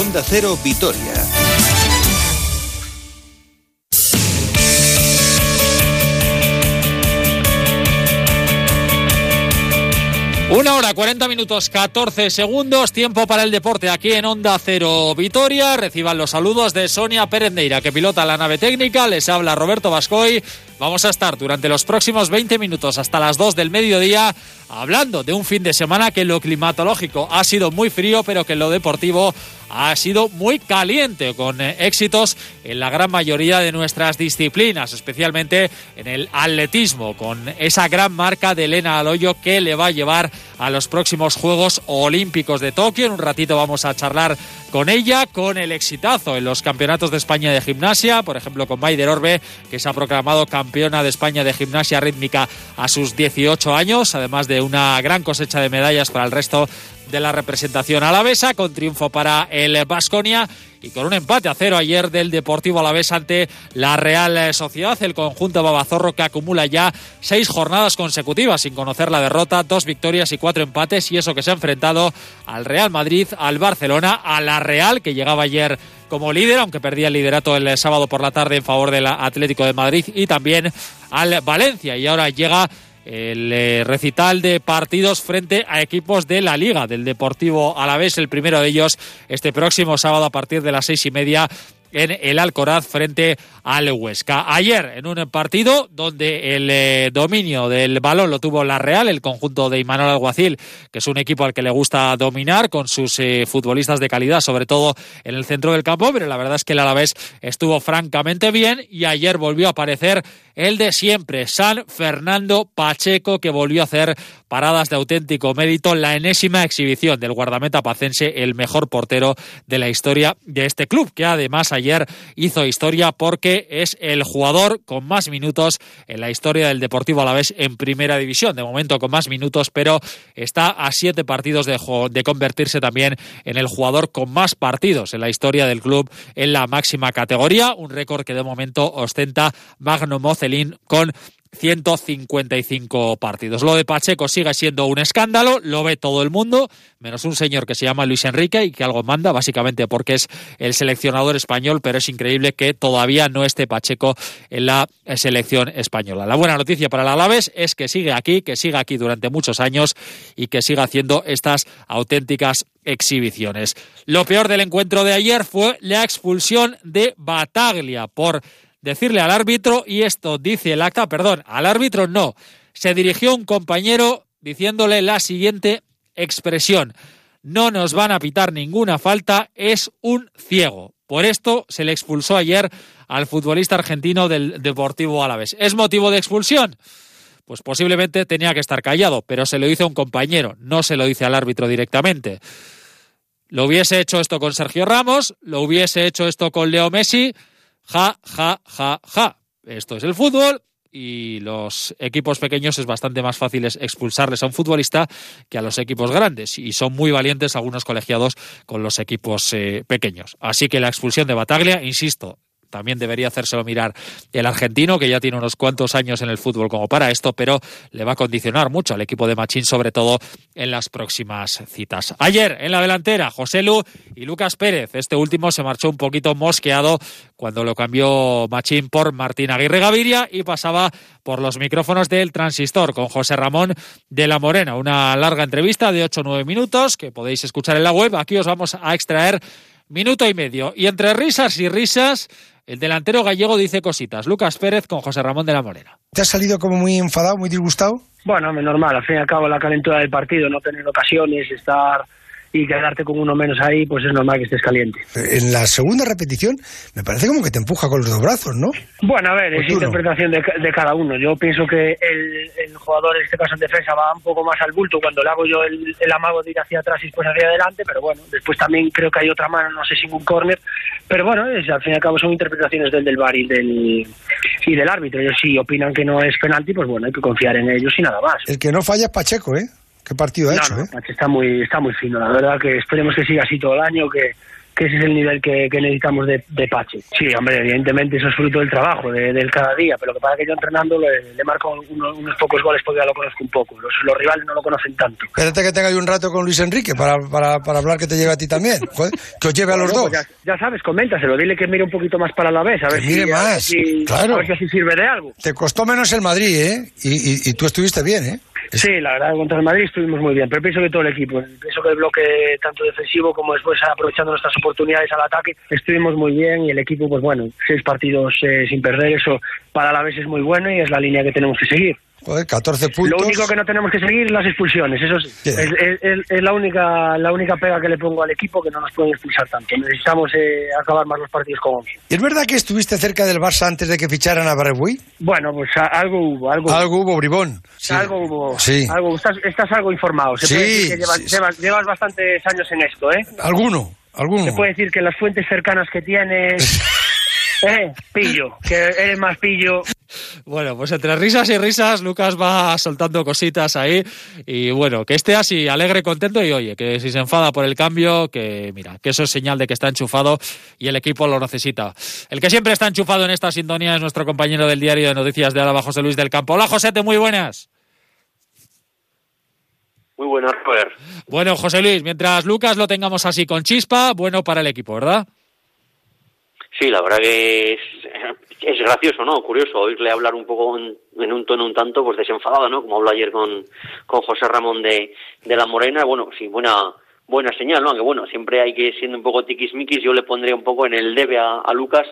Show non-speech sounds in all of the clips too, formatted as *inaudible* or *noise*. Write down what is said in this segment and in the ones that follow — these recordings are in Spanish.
Onda Cero Vitoria. Una hora, 40 minutos, 14 segundos, tiempo para el deporte aquí en Onda Cero Vitoria. Reciban los saludos de Sonia Pérez Neira, que pilota la nave técnica. Les habla Roberto Vascoy. Vamos a estar durante los próximos 20 minutos hasta las 2 del mediodía hablando de un fin de semana que en lo climatológico ha sido muy frío, pero que en lo deportivo ha sido muy caliente, con eh, éxitos en la gran mayoría de nuestras disciplinas, especialmente en el atletismo, con esa gran marca de Elena Aloyo que le va a llevar a los próximos Juegos Olímpicos de Tokio. En un ratito vamos a charlar con ella, con el exitazo en los campeonatos de España de gimnasia, por ejemplo con Maider Orbe, que se ha proclamado campeona de España de gimnasia rítmica a sus 18 años, además de una gran cosecha de medallas para el resto de la representación alavesa, con triunfo para el Vasconia y con un empate a cero ayer del Deportivo Alavés ante la Real Sociedad, el conjunto babazorro que acumula ya seis jornadas consecutivas sin conocer la derrota, dos victorias y cuatro empates y eso que se ha enfrentado al Real Madrid, al Barcelona, a la Real que llegaba ayer como líder, aunque perdía el liderato el sábado por la tarde en favor del Atlético de Madrid y también al Valencia. Y ahora llega el eh, recital de partidos frente a equipos de la Liga del Deportivo Alavés, el primero de ellos este próximo sábado a partir de las seis y media en el Alcoraz frente al Huesca. Ayer en un partido donde el eh, dominio del balón lo tuvo la Real, el conjunto de Imanol Alguacil, que es un equipo al que le gusta dominar con sus eh, futbolistas de calidad, sobre todo en el centro del campo, pero la verdad es que el Alavés estuvo francamente bien y ayer volvió a aparecer el de siempre, San Fernando Pacheco, que volvió a hacer paradas de auténtico mérito, la enésima exhibición del guardameta pacense, el mejor portero de la historia de este club, que además ayer hizo historia porque es el jugador con más minutos en la historia del Deportivo Alavés en primera división, de momento con más minutos, pero está a siete partidos de, convertirse también en el jugador con más partidos en la historia del club en la máxima categoría, un récord que de momento ostenta Magno Mocelín con 155 partidos. Lo de Pacheco sigue siendo un escándalo, lo ve todo el mundo, menos un señor que se llama Luis Enrique y que algo manda, básicamente porque es el seleccionador español, pero es increíble que todavía no esté Pacheco en la selección española. La buena noticia para el Alaves es que sigue aquí, que siga aquí durante muchos años y que siga haciendo estas auténticas exhibiciones. Lo peor del encuentro de ayer fue la expulsión de Bataglia por decirle al árbitro, y esto dice el acta, perdón, al árbitro no, se dirigió un compañero diciéndole la siguiente expresión, no nos van a pitar ninguna falta, es un ciego. Por esto se le expulsó ayer al futbolista argentino del Deportivo Alavés. ¿Es motivo de expulsión? Pues posiblemente tenía que estar callado, pero se lo dice a un compañero, no se lo dice al árbitro directamente. Lo hubiese hecho esto con Sergio Ramos, lo hubiese hecho esto con Leo Messi, Ja, ja, ja, ja. Esto es el fútbol y los equipos pequeños es bastante más fácil expulsarles a un futbolista que a los equipos grandes y son muy valientes algunos colegiados con los equipos eh, pequeños. Así que la expulsión de Bataglia, insisto, también debería hacérselo mirar el argentino, que ya tiene unos cuantos años en el fútbol como para esto, pero le va a condicionar mucho al equipo de Machín, sobre todo en las próximas citas. Ayer, en la delantera, José Lu y Lucas Pérez. Este último se marchó un poquito mosqueado cuando lo cambió Machín por Martín Aguirre Gaviria y pasaba por los micrófonos del transistor con José Ramón de la Morena. Una larga entrevista de 8 o 9 minutos que podéis escuchar en la web. Aquí os vamos a extraer minuto y medio. Y entre risas y risas, el delantero gallego dice cositas. Lucas Pérez con José Ramón de la Morena. ¿Te has salido como muy enfadado, muy disgustado? Bueno, normal, al fin y al cabo la calentura del partido, no tener ocasiones, estar y quedarte con uno menos ahí, pues es normal que estés caliente. En la segunda repetición me parece como que te empuja con los dos brazos, ¿no? Bueno, a ver, es interpretación de, cada uno. Yo pienso que el, jugador, en este caso en defensa, va un poco más al bulto cuando le hago yo el, amago de ir hacia atrás y después hacia adelante, pero bueno, después también creo que hay otra mano, no sé si un córner, pero bueno, es, al fin y al cabo son interpretaciones del del VAR y del, y del árbitro. Ellos si opinan que no es penalti, pues bueno, hay que confiar en ellos y nada más. El que no falla es Pacheco, ¿eh? Qué partido ha hecho, ¿eh? Está muy, está muy fino, la verdad que esperemos que siga así todo el año, que, que ese es el nivel que, necesitamos de, de, Pache. Sí, hombre, evidentemente eso es fruto del trabajo, de, del cada día, pero que pasa es que yo entrenando le, marco unos, pocos goles porque ya lo conozco un poco. Los, rivales no lo conocen tanto. Espérate que tenga un rato con Luis Enrique para, para, para hablar que te lleve a ti también. que os lleve a los dos. Pues ya, sabes, coméntaselo, dile que mire un poquito más para la vez. A ver mire más, claro. A ver si así sirve de algo. Te costó menos el Madrid, ¿eh? Y, y tú estuviste bien, ¿eh? Sí, la verdad, contra el Madrid estuvimos muy bien, pero pienso que todo el equipo, pienso que el bloque tanto defensivo como después aprovechando nuestras oportunidades al ataque, estuvimos muy bien y el equipo, pues bueno, seis partidos eh, sin perder, eso para la vez es muy bueno y es la línea que tenemos que seguir. Joder, 14 puntos. Lo único que no tenemos que seguir es las expulsiones, eso sí. Es, la única la única pega que le pongo al equipo que no nos pueden expulsar tanto. Necesitamos eh, acabar más los partidos con 11. ¿Y es verdad que estuviste cerca del Barça antes de que ficharan a Barregui? Bueno, pues algo hubo. Algo, algo hubo, Bribón. Algo hubo. Sí. Algo, estás, estás algo informado. Se puede decir que llevas, llevas, bastantes años en esto, ¿eh? Alguno, alguno. Se puede decir que las fuentes cercanas que tienes... *laughs* Eh, pillo, que eres más pillo. Bueno, pues entre risas y risas, Lucas va soltando cositas ahí. Y bueno, que esté así, alegre, contento. Y oye, que si se enfada por el cambio, que mira, que eso es señal de que está enchufado y el equipo lo necesita. El que siempre está enchufado en esta sintonía es nuestro compañero del diario de noticias de Álava, José Luis del Campo. Hola, Josete, muy buenas. Muy buenas, Robert. Bueno, José Luis, mientras Lucas lo tengamos así con chispa, bueno para el equipo, ¿verdad? Sí, la verdad que es, es gracioso, ¿no? Curioso oírle hablar un poco en, un tono un tanto pues desenfadado, ¿no? Como habló ayer con, con José Ramón de, de la Morena. Bueno, sí, buena buena señal, ¿no? Aunque bueno, siempre hay que, siendo un poco tiquismiquis, yo le pondría un poco en el debe a, Lucas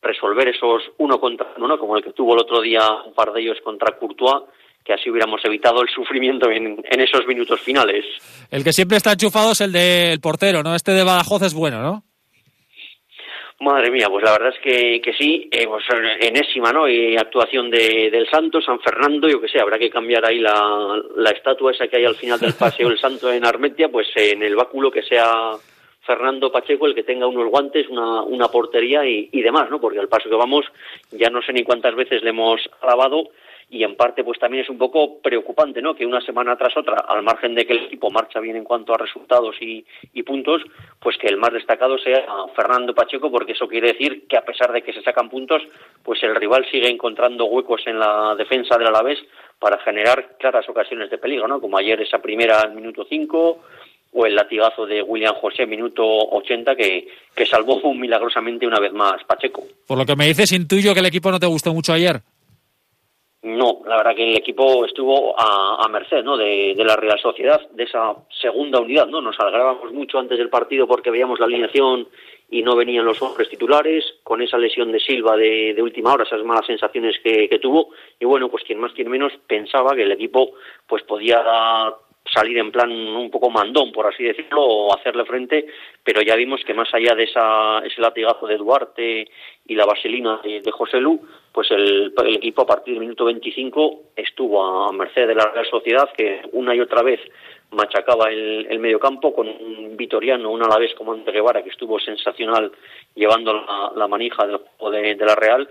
resolver esos uno contra uno, como el que tuvo el otro día un par de ellos contra Courtois, que así hubiéramos evitado el sufrimiento en, en esos minutos finales. El que siempre está enchufado es el del portero, ¿no? Este de Badajoz es bueno, ¿no? Madre mía, pues la verdad es que, que sí, eh, pues enésima, ¿no? Y actuación de, del Santo, San Fernando, yo que sé, habrá que cambiar ahí la, la estatua esa que hay al final del paseo del Santo en Armetia, pues en el báculo que sea Fernando Pacheco el que tenga unos guantes, una, una portería y, y demás, ¿no? Porque al paso que vamos, ya no sé ni cuántas veces le hemos alabado y en parte pues también es un poco preocupante no que una semana tras otra al margen de que el equipo marcha bien en cuanto a resultados y, puntos pues que el más destacado sea Fernando Pacheco porque eso quiere decir que a pesar de que se sacan puntos pues el rival sigue encontrando huecos en la defensa del Alavés para generar claras ocasiones de peligro no como ayer esa primera al minuto 5 o el latigazo de William José, minuto 80, que, que salvó *laughs* milagrosamente una vez más Pacheco. Por lo que me dices, intuyo que el equipo no te gustó mucho ayer. No, la verdad que el equipo estuvo a, merced ¿no? De, la Real Sociedad, de esa segunda unidad. no Nos alegrábamos mucho antes del partido porque veíamos la alineación y no venían los hombres titulares, con esa lesión de Silva de, última hora, esas malas sensaciones que, que, tuvo. Y bueno, pues quien más, quien menos pensaba que el equipo pues podía salir en plan un poco mandón, por así decirlo, o hacerle frente, pero ya vimos que más allá de esa, ese latigazo de Duarte y la vaselina de, José Lu, pues el, equipo a partir del minuto 25 estuvo a merced de la Real Sociedad, que una y otra vez machacaba el, el mediocampo con un vitoriano, un alavés como André Guevara, que estuvo sensacional llevando la, manija del juego de la Real,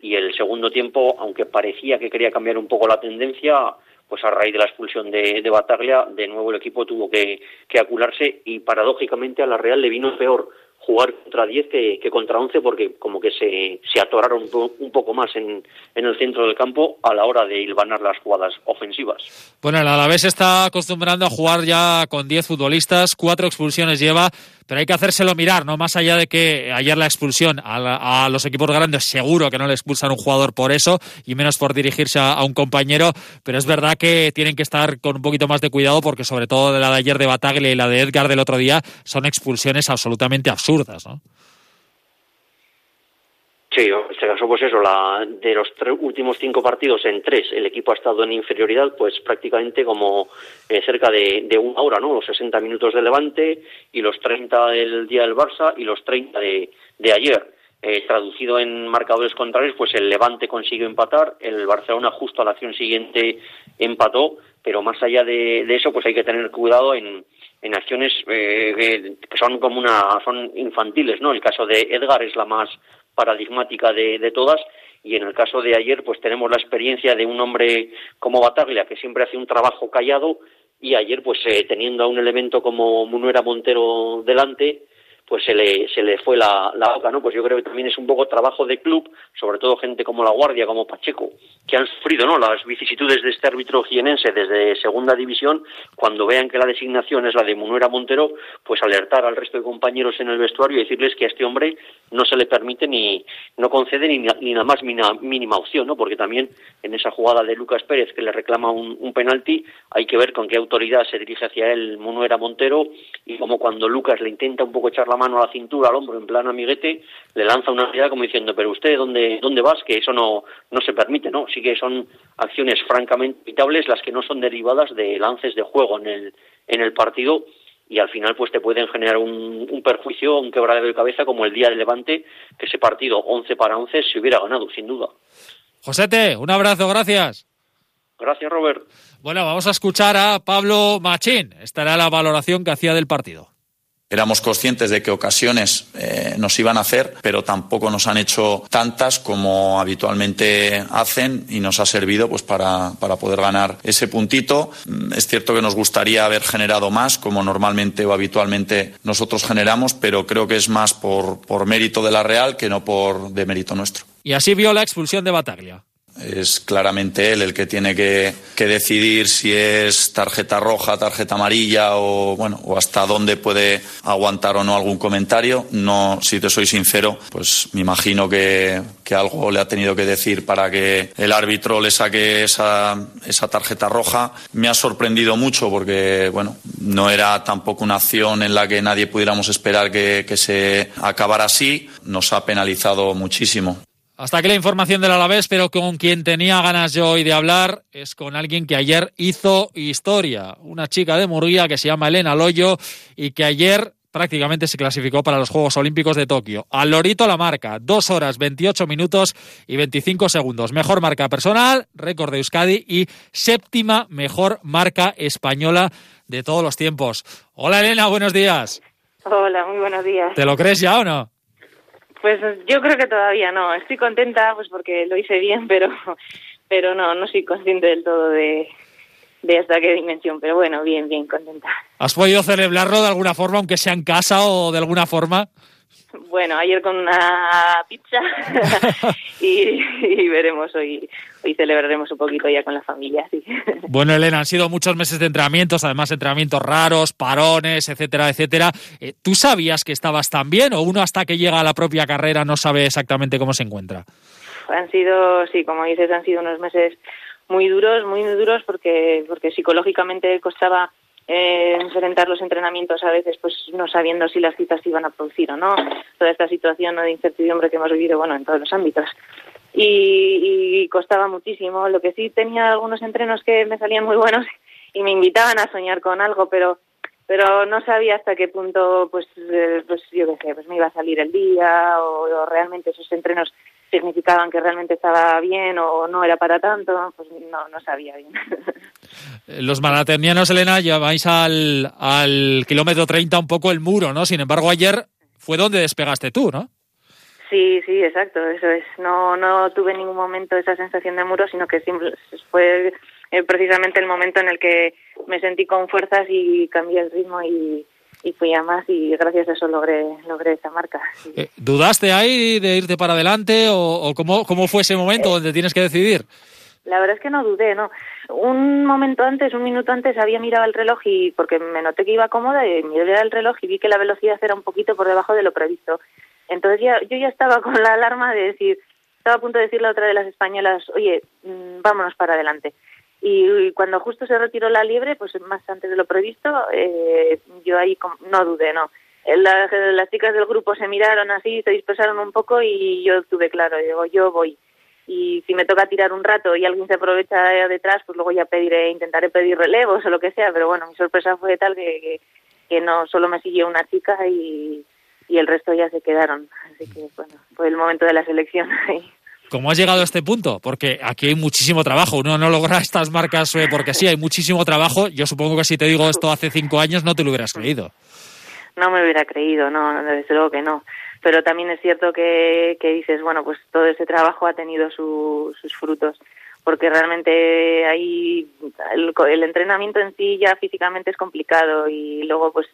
y el segundo tiempo, aunque parecía que quería cambiar un poco la tendencia, pues a raíz de la expulsión de, de Bataglia, de nuevo el equipo tuvo que, que acularse y paradójicamente a la Real le vino peor jugar contra 10 que, que, contra 11 porque como que se, se atoraron un, poco más en, en, el centro del campo a la hora de hilvanar las jugadas ofensivas. Bueno, el Alavés está acostumbrando a jugar ya con 10 futbolistas, cuatro expulsiones lleva, pero hay que hacérselo mirar, ¿no? Más allá de que ayer la expulsión a, los equipos grandes seguro que no le expulsan un jugador por eso y menos por dirigirse a, un compañero, pero es verdad que tienen que estar con un poquito más de cuidado porque sobre todo la de ayer de Bataglia y la de Edgar del otro día son expulsiones absolutamente absurdas, ¿no? Sí, en este caso, pues eso, la, de los últimos cinco partidos en tres, el equipo ha estado en inferioridad, pues prácticamente como eh, cerca de, una hora, ¿no? Los 60 minutos de Levante y los 30 del día del Barça y los 30 de, de ayer. Eh, traducido en marcadores contrarios, pues el Levante consiguió empatar, el Barcelona justo a la acción siguiente empató, pero más allá de, eso, pues hay que tener cuidado en, en acciones eh, que son como una son infantiles, ¿no? El caso de Edgar es la más paradigmática de, de todas y en el caso de ayer pues tenemos la experiencia de un hombre como Bataglia que siempre hace un trabajo callado y ayer pues eh, teniendo a un elemento como Munuera Montero delante pues se le, se le fue la, la boca, ¿no? Pues yo creo que también es un poco trabajo de club, sobre todo gente como La Guardia, como Pacheco, que han sufrido, ¿no? Las vicisitudes de este árbitro jienense desde segunda división, cuando vean que la designación es la de Munuera Montero, pues alertar al resto de compañeros en el vestuario y decirles que a este hombre no se le permite ni, no concede ni, ni nada más mínima, opción, ¿no? Porque también en esa jugada de Lucas Pérez que le reclama un, un penalti, hay que ver con qué autoridad se dirige hacia él Munuera Montero y como cuando Lucas le intenta un poco echar la mano a la cintura, al hombro, en plan amiguete, le lanza una mirada como diciendo, pero usted, ¿dónde, dónde vas? Que eso no, no se permite, ¿no? Sí que son acciones francamente evitables las que no son derivadas de lances de juego en el, en el partido y al final pues te pueden generar un, un perjuicio, un quebradero de cabeza como el día de Levante, que ese partido 11 para 11 se hubiera ganado, sin duda. Josete, un abrazo, gracias. Gracias, Robert. Bueno, vamos a escuchar a Pablo Machín. Estará la valoración que hacía del partido. Éramos conscientes de que ocasiones eh, nos iban a hacer, pero tampoco nos han hecho tantas como habitualmente hacen y nos ha servido pues, para, para poder ganar ese puntito. Mm, es cierto que nos gustaría haber generado más, como normalmente o habitualmente nosotros generamos, pero creo que es más por, por mérito de la Real que no por de mérito nuestro. Y así vio la expulsión de Bataglia. Es claramente él el que tiene que, decidir si es tarjeta roja, tarjeta amarilla o bueno o hasta dónde puede aguantar o no algún comentario. No, si te soy sincero, pues me imagino que, que algo le ha tenido que decir para que el árbitro le saque esa, esa tarjeta roja. Me ha sorprendido mucho porque bueno no era tampoco una acción en la que nadie pudiéramos esperar que, que se acabara así. Nos ha penalizado muchísimo. Hasta aquí la información del Alavés, pero con quien tenía ganas yo hoy de hablar es con alguien que ayer hizo historia, una chica de Murguía que se llama Elena Loyo y que ayer prácticamente se clasificó para los Juegos Olímpicos de Tokio. Al lorito la marca, 2 horas 28 minutos y 25 segundos. Mejor marca personal, récord de Euskadi y séptima mejor marca española de todos los tiempos. Hola Elena, buenos días. Hola, muy buenos días. ¿Te lo crees ya o no? Pues yo creo que todavía no. Estoy contenta pues porque lo hice bien, *laughs* pero pero no, no soy consciente del todo de, de hasta qué dimensión. Pero bueno, bien, bien, contenta. ¿Has podido celebrarlo de alguna forma, aunque sea en casa o de alguna forma? Bueno, ayer con una pizza *laughs* y, veremos hoy. Hoy celebraremos un poquito ya con la familia. Bueno, Elena, han sido muchos meses de entrenamientos, además entrenamientos raros, parones, etcétera, etcétera. Eh, ¿Tú sabías que estabas tan bien o uno hasta que llega a la propia carrera no sabe exactamente cómo se encuentra? Han sido, sí, como dices, han sido unos meses muy duros, muy duros porque porque psicológicamente costaba eh, enfrentar los entrenamientos a veces pues no sabiendo si las citas se iban a producir o no, toda esta situación de incertidumbre que hemos vivido bueno en todos los ámbitos. Y, y, costaba muchísimo. Lo que sí tenía algunos entrenos que me salían muy buenos y me invitaban a soñar con algo, pero pero no sabía hasta qué punto pues eh, pues yo qué sé pues me iba a salir el día o realmente esos entrenos significaban que realmente estaba bien o no era para tanto, pues no, no sabía bien. *laughs* Los maraternianos, Elena, lleváis al, al kilómetro 30 un poco el muro, ¿no? Sin embargo, ayer fue donde despegaste tú, ¿no? Sí, sí, exacto, eso es. No, no tuve en ningún momento esa sensación de muro, sino que fue eh, precisamente el momento en el que me sentí con fuerzas y cambié el ritmo y, y fui a más y gracias a eso logré, logré esa marca. Eh, ¿Dudaste ahí de irte para adelante o, cómo, cómo fue ese momento donde tienes que decidir? La verdad es que no dudé, ¿no? Un momento antes, un minuto antes, había mirado el reloj y porque me noté que iba cómoda y miré el reloj y vi que la velocidad era un poquito por debajo de lo previsto. Entonces ya, yo ya estaba con la alarma de decir, estaba a punto de decirle a otra de las españolas, oye, mm, vámonos para adelante. Y, cuando justo se retiró la liebre, pues más antes de lo previsto, eh, yo ahí no dudé, no. Eh, las, chicas del grupo se miraron así, se dispersaron un poco y yo tuve claro, digo, yo voy. Y si me toca tirar un rato y alguien se aprovecha detrás, pues luego ya pediré, intentaré pedir relevos o lo que sea, pero bueno, mi sorpresa fue tal que, que, no solo me siguió una chica y, y el resto ya se quedaron. Así que bueno, fue el momento de la selección. *laughs* ¿Cómo has llegado a este punto? Porque aquí hay muchísimo trabajo. Uno no logra *laughs* estas marcas eh, porque sí, hay muchísimo trabajo. Yo supongo que si te digo esto hace cinco años no te lo hubieras creído. No me hubiera creído, no, desde luego que no. Pero también es cierto que, que dices, bueno, pues todo ese trabajo ha tenido sus frutos. Porque realmente ahí el, el entrenamiento en sí ya físicamente es complicado y luego pues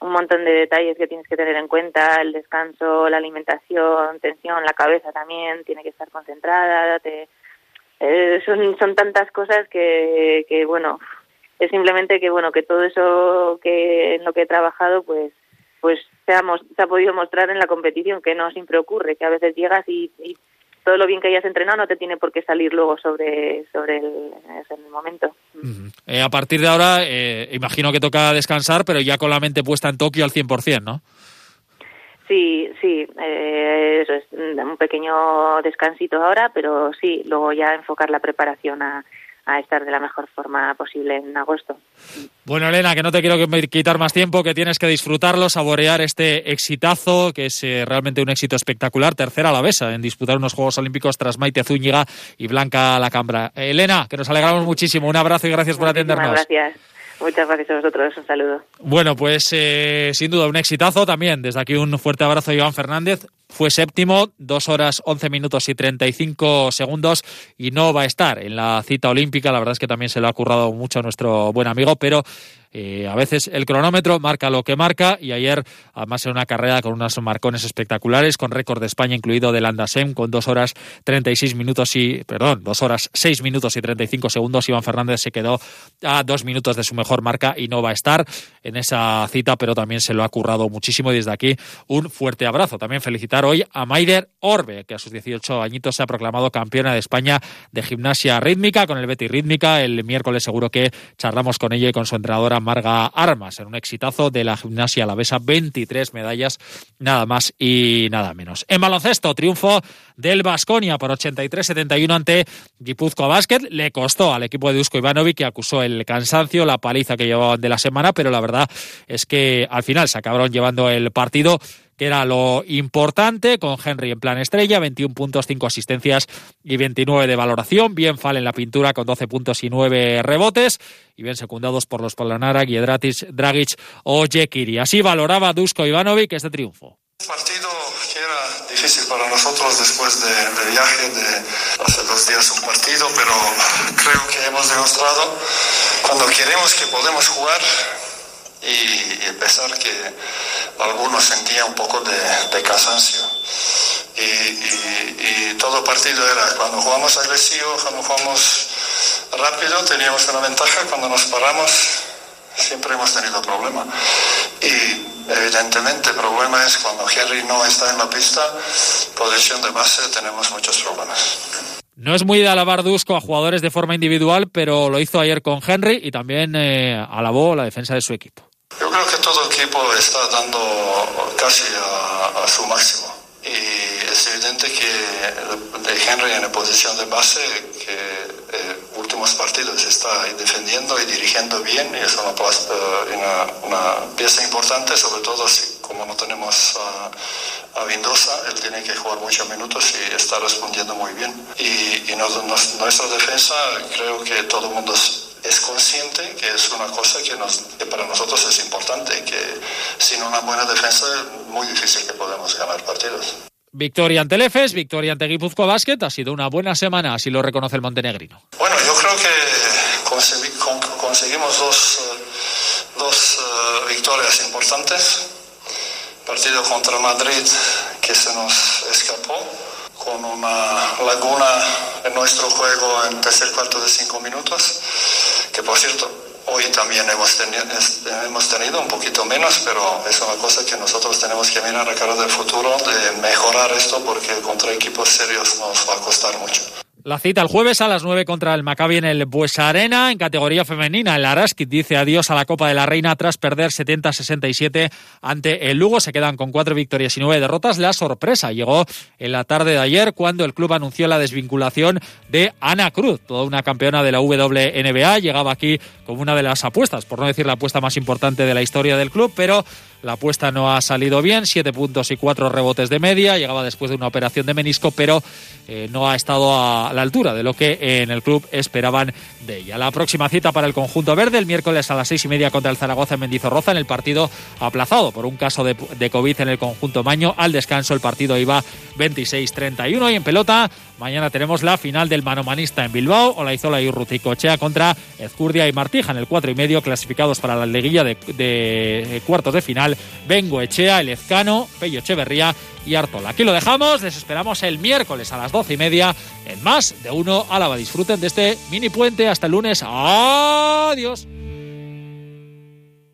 un montón de detalles que tienes que tener en cuenta, el descanso, la alimentación, tensión, la cabeza también tiene que estar concentrada, te, eh, son, son tantas cosas que, que, bueno, es simplemente que, bueno, que todo eso que en lo que he trabajado, pues, pues se ha, se ha podido mostrar en la competición, que no siempre ocurre, que a veces llegas y, todo lo bien que hayas entrenado no te tiene por qué salir luego sobre, sobre el, el momento. Eh, a partir de ahora, eh, imagino que toca descansar, pero ya con la mente puesta en Tokio al 100%, ¿no? Sí, sí, eh, eso es un pequeño descansito ahora, pero sí, luego ya enfocar la preparación a, a estar de la mejor forma posible en agosto. Bueno, Elena, que no te quiero quitar más tiempo, que tienes que disfrutarlo, saborear este exitazo, que es eh, realmente un éxito espectacular, tercera a la besa en disputar unos Juegos Olímpicos tras Maite Zúñiga y Blanca Lacambra. Elena, que nos alegramos muchísimo, un abrazo y gracias por atendernos. Gracias. Muchas gracias a vosotros, un saludo. Bueno, pues eh, sin duda un exitazo también. Desde aquí un fuerte abrazo a Iván Fernández. Fue séptimo, dos horas once minutos y treinta y cinco segundos y no va a estar en la cita olímpica. La verdad es que también se lo ha currado mucho a nuestro buen amigo, pero eh, a veces el cronómetro marca lo que marca y ayer, además, en una carrera con unos marcones espectaculares, con récord de España incluido del Andasem, con dos horas 36 minutos y, perdón, dos horas 6 minutos y 35 segundos. Iván Fernández se quedó a dos minutos de su mejor marca y no va a estar en esa cita, pero también se lo ha currado muchísimo y desde aquí un fuerte abrazo. También felicitar hoy a Maider Orbe, que a sus 18 añitos se ha proclamado campeona de España de gimnasia rítmica con el Betty Rítmica. El miércoles seguro que charlamos con ella y con su entrenadora Marga Armas en un exitazo de la gimnasia alavesa, 23 medallas, nada más y nada menos. En baloncesto, triunfo del Basconia por 83-71 ante Guipúzcoa Basket. Le costó al equipo de Dusko Ivanovic que acusó el cansancio, la paliza que llevaban de la semana, pero la verdad es que al final se acabaron llevando el partido que era lo importante, con Henry en plan estrella, 21 puntos, 5 asistencias y 29 de valoración. Bien Fall en la pintura con 12 puntos y 9 rebotes. Y bien secundados por los Polonara, Giedratis, Dragic o Jekiri. Así valoraba Dusko Ivanovic este triunfo. Partido que era difícil para nosotros después del viaje de hace dos días un partido, pero creo que hemos demostrado cuando queremos que podemos jugar y, a pesar que algunos sentían un poco de, cansancio. Y, todo partido era cuando jugamos agresivo, cuando jugamos rápido, teníamos una ventaja, cuando nos paramos siempre hemos tenido problema. Y evidentemente el problema es cuando Henry no está en la pista, posición de base, tenemos muchos problemas. No es muy de alabar Dusko a jugadores de forma individual, pero lo hizo ayer con Henry y también eh, alabó la defensa de su equipo. Yo creo que todo equipo está dando casi a, su máximo. Y es evidente que de Henry en la posición de base, que eh, últimos partidos está defendiendo y dirigiendo bien, y es una, una, una pieza importante, sobre todo si como no tenemos a, a Vindosa, él tiene que jugar muchos minutos y está respondiendo muy bien. Y, y nuestra defensa, creo que todo el mundo es consciente que es una cosa que, nos, para nosotros es importante, que sin una buena defensa es muy difícil que podamos ganar partidos. Victoria ante Lefes, victoria ante Guipuzcoa Basket, ha sido una buena semana, así lo reconoce el montenegrino. Bueno, yo creo que conseguimos dos, dos eh, victorias importantes. Partido contra Madrid que se nos escapó con una laguna en nuestro juego en tercer cuarto de cinco minutos que por cierto, hoy también hemos tenido, hemos tenido un poquito menos, pero es una cosa que nosotros tenemos que mirar a cara del futuro, de mejorar esto, porque contra equipos serios nos va a costar mucho. La cita el jueves a las 9 contra el Maccabi en el Buesa Arena. En categoría femenina, el Araskit dice adiós a la Copa de la Reina tras perder 70-67 ante el Lugo. Se quedan con cuatro victorias y nueve derrotas. La sorpresa llegó en la tarde de ayer cuando el club anunció la desvinculación de Ana Cruz, toda una campeona de la WNBA. Llegaba aquí como una de las apuestas, por no decir la apuesta más importante de la historia del club, pero la apuesta no ha salido bien, siete puntos y cuatro rebotes de media. Llegaba después de una operación de menisco, pero eh, no ha estado a la altura de lo que en el club esperaban de ella. La próxima cita para el conjunto verde, el miércoles a las seis y media contra el Zaragoza en Mendizorroza, en el partido aplazado por un caso de, de COVID en el conjunto Maño. Al descanso, el partido iba 26-31 y en pelota, Mañana tenemos la final del manomanista en Bilbao, Olaizola y Urruticochea contra Ezcurdia y Martija en el 4 y medio, clasificados para la liguilla de, cuartos de final. Bengo Echea, El Ezcano, Pello Echeverría y Artola. Aquí lo dejamos, les esperamos el miércoles a las doce y media en más de uno Álava. Disfruten de este mini puente hasta el lunes. Adiós.